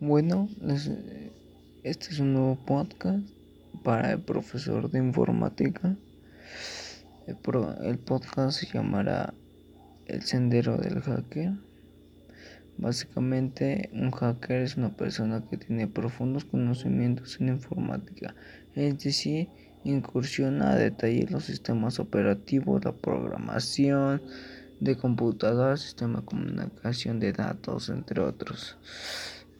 Bueno, este es un nuevo podcast para el profesor de informática. El, podcast se llamará El Sendero del Hacker. Básicamente, un hacker es una persona que tiene profundos conocimientos en informática, es decir, incursiona a detalle los sistemas operativos, la programación de computadoras, sistema de comunicación de datos, entre otros.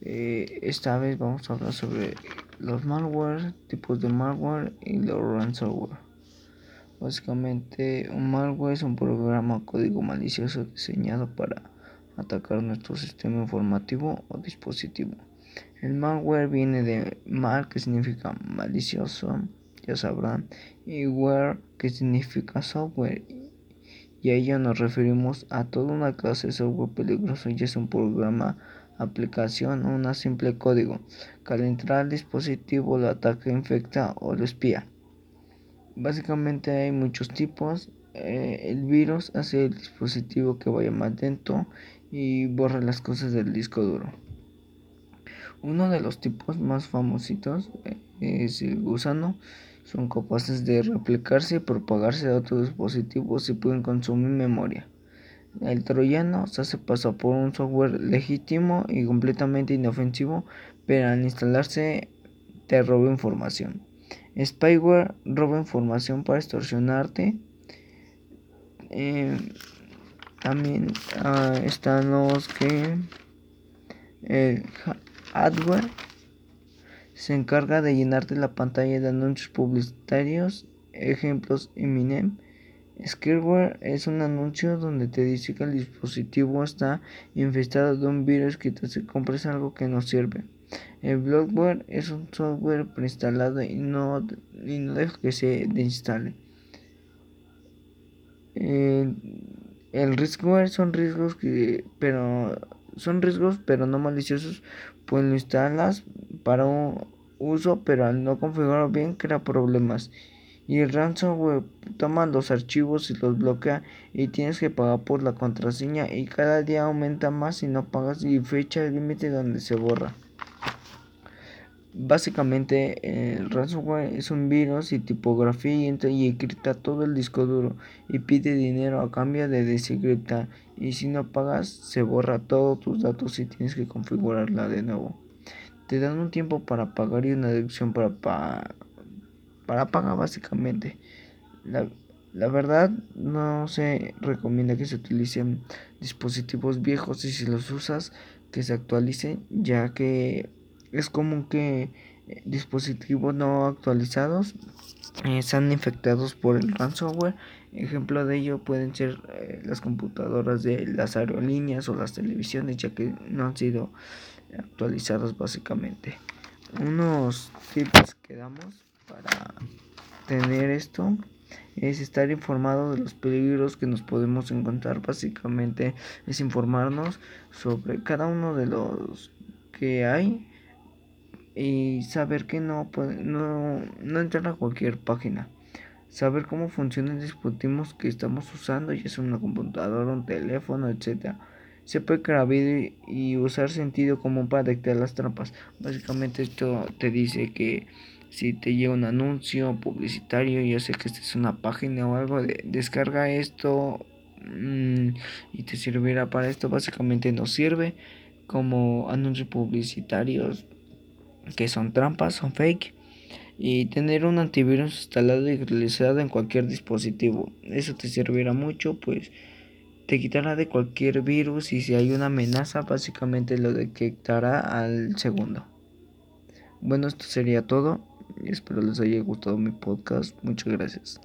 Eh, esta vez vamos a hablar sobre los malware, tipos de malware y los ransomware. Básicamente, un malware es un programa código malicioso diseñado para atacar nuestro sistema informativo o dispositivo. El malware viene de mal, que significa malicioso, ya sabrán, y ware, que significa software. Y a ello nos referimos a toda una clase de software peligroso, ya es un programa aplicación una simple código que al dispositivo lo ataca, infecta o lo espía. Básicamente hay muchos tipos. Eh, el virus hace el dispositivo que vaya más lento y borra las cosas del disco duro. Uno de los tipos más famositos eh, es el gusano. Son capaces de replicarse y propagarse a otros dispositivos y pueden consumir memoria. El troyano se hace pasar por un software legítimo y completamente inofensivo, pero al instalarse te roba información. Spyware roba información para extorsionarte. Eh, también ah, están los que el adware se encarga de llenarte la pantalla de anuncios publicitarios. Ejemplos Eminem Scareware es un anuncio donde te dice que el dispositivo está infestado de un virus que te compres algo que no sirve. El bloatware es un software preinstalado y no, y no deja que se instale. El, el riskware son riesgos que pero son riesgos pero no maliciosos, pues lo instalas para un uso, pero al no configurarlo bien crea problemas y el ransomware toma los archivos y los bloquea y tienes que pagar por la contraseña y cada día aumenta más si no pagas y fecha límite donde se borra. Básicamente el ransomware es un virus y tipografía y entra y encripta todo el disco duro y pide dinero a cambio de desencriptar y si no pagas se borra todos tus datos y tienes que configurarla de nuevo. Te dan un tiempo para pagar y una deducción para, para para pagar básicamente. La, la, verdad no se recomienda que se utilicen dispositivos viejos y si los usas que se actualicen ya que es común que eh, dispositivos no actualizados eh, sean infectados por el ransomware. Ejemplo de ello pueden ser eh, las computadoras de las aerolíneas o las televisiones ya que no han sido actualizadas básicamente. Unos tips que damos para tener esto es estar informado de los peligros que nos podemos encontrar. Básicamente es informarnos sobre cada uno de los que hay y saber que no, no, no entrar a cualquier página. Saber cómo funcionan los dispositivos que estamos usando, ya sea una computadora, un teléfono, etcétera. Se puede crear y usar sentido común para detectar las trampas. Básicamente esto te dice que si te llega un anuncio publicitario, yo sé que esta es una página o algo, de, descarga esto mm, y te servirá para esto. Básicamente nos sirve como anuncios publicitarios que son trampas, son fake. Y tener un antivirus instalado y realizado en cualquier dispositivo. Eso te servirá mucho, pues te quitará de cualquier virus y si hay una amenaza, básicamente lo detectará al segundo. Bueno, esto sería todo. Espero les haya gustado mi podcast. Muchas gracias.